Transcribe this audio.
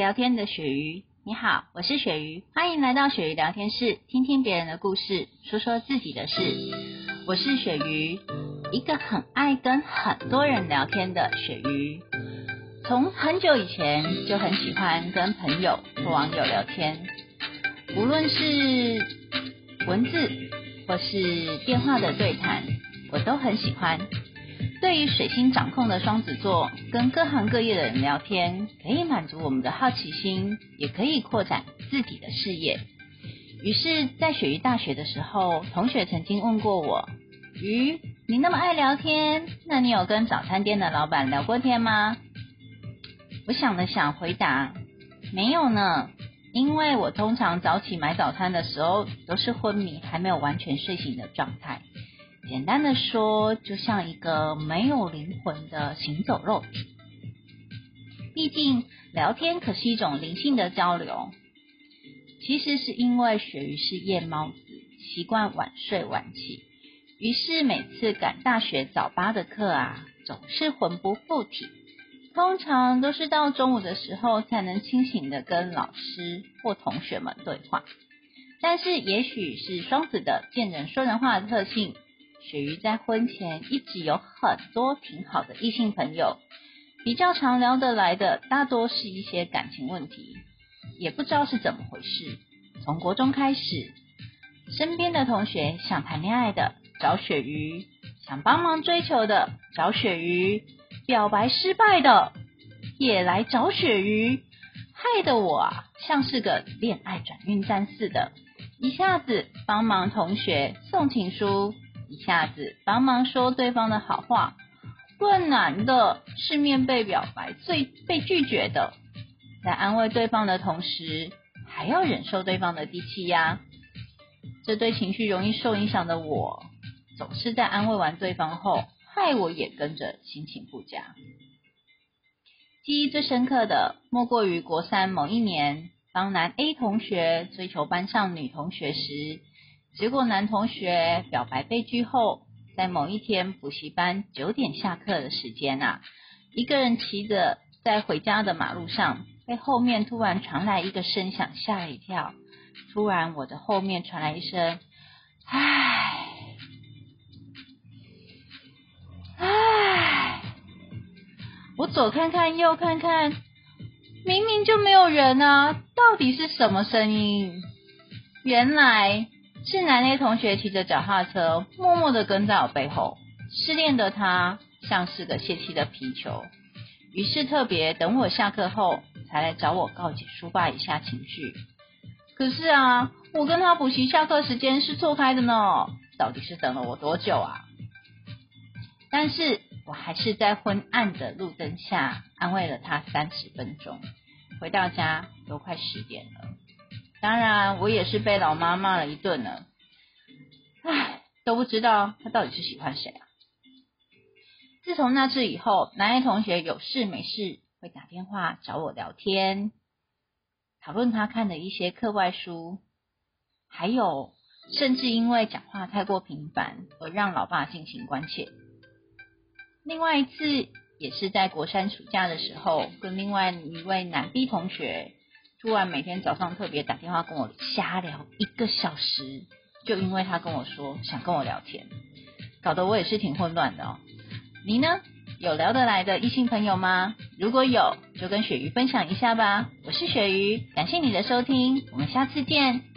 聊天的鳕鱼，你好，我是鳕鱼，欢迎来到鳕鱼聊天室，听听别人的故事，说说自己的事。我是鳕鱼，一个很爱跟很多人聊天的鳕鱼。从很久以前就很喜欢跟朋友或网友聊天，无论是文字或是电话的对谈，我都很喜欢。对于水星掌控的双子座，跟各行各业的人聊天，可以满足我们的好奇心，也可以扩展自己的事业。于是，在雪域大学的时候，同学曾经问过我：“鱼，你那么爱聊天，那你有跟早餐店的老板聊过天吗？”我想了想，回答：“没有呢，因为我通常早起买早餐的时候，都是昏迷还没有完全睡醒的状态。”简单的说，就像一个没有灵魂的行走肉。毕竟聊天可是一种灵性的交流。其实是因为鳕鱼是夜猫子，习惯晚睡晚起，于是每次赶大学早八的课啊，总是魂不附体。通常都是到中午的时候才能清醒的跟老师或同学们对话。但是也许是双子的见人说人话的特性。鳕鱼在婚前一直有很多挺好的异性朋友，比较常聊得来的，大多是一些感情问题，也不知道是怎么回事。从国中开始，身边的同学想谈恋爱的找鳕鱼，想帮忙追求的找鳕鱼，表白失败的也来找鳕鱼，害得我啊像是个恋爱转运站似的，一下子帮忙同学送情书。一下子帮忙说对方的好话，论男的是面被表白最被拒绝的，在安慰对方的同时，还要忍受对方的低气压。这对情绪容易受影响的我，总是在安慰完对方后，害我也跟着心情不佳。记忆最深刻的，莫过于国三某一年，当男 A 同学追求班上女同学时。结果男同学表白被拒后，在某一天补习班九点下课的时间啊，一个人骑着在回家的马路上，被后面突然传来一个声响，吓了一跳。突然我的后面传来一声“唉，唉”，我左看看右看看，明明就没有人啊，到底是什么声音？原来。是男 A 同学骑着脚踏车，默默的跟在我背后。失恋的他像是个泄气的皮球，于是特别等我下课后，才来找我告解抒发一下情绪。可是啊，我跟他补习下课时间是错开的呢，到底是等了我多久啊？但是我还是在昏暗的路灯下安慰了他三十分钟。回到家都快十点了。当然，我也是被老妈骂了一顿呢。唉，都不知道他到底是喜欢谁啊。自从那次以后，男 A 同学有事没事会打电话找我聊天，讨论他看的一些课外书，还有甚至因为讲话太过频繁而让老爸进行关切。另外一次也是在国山暑假的时候，跟另外一位男 B 同学。突然每天早上特别打电话跟我瞎聊一个小时，就因为他跟我说想跟我聊天，搞得我也是挺混乱的哦。你呢？有聊得来的异性朋友吗？如果有，就跟雪鱼分享一下吧。我是雪鱼，感谢你的收听，我们下次见。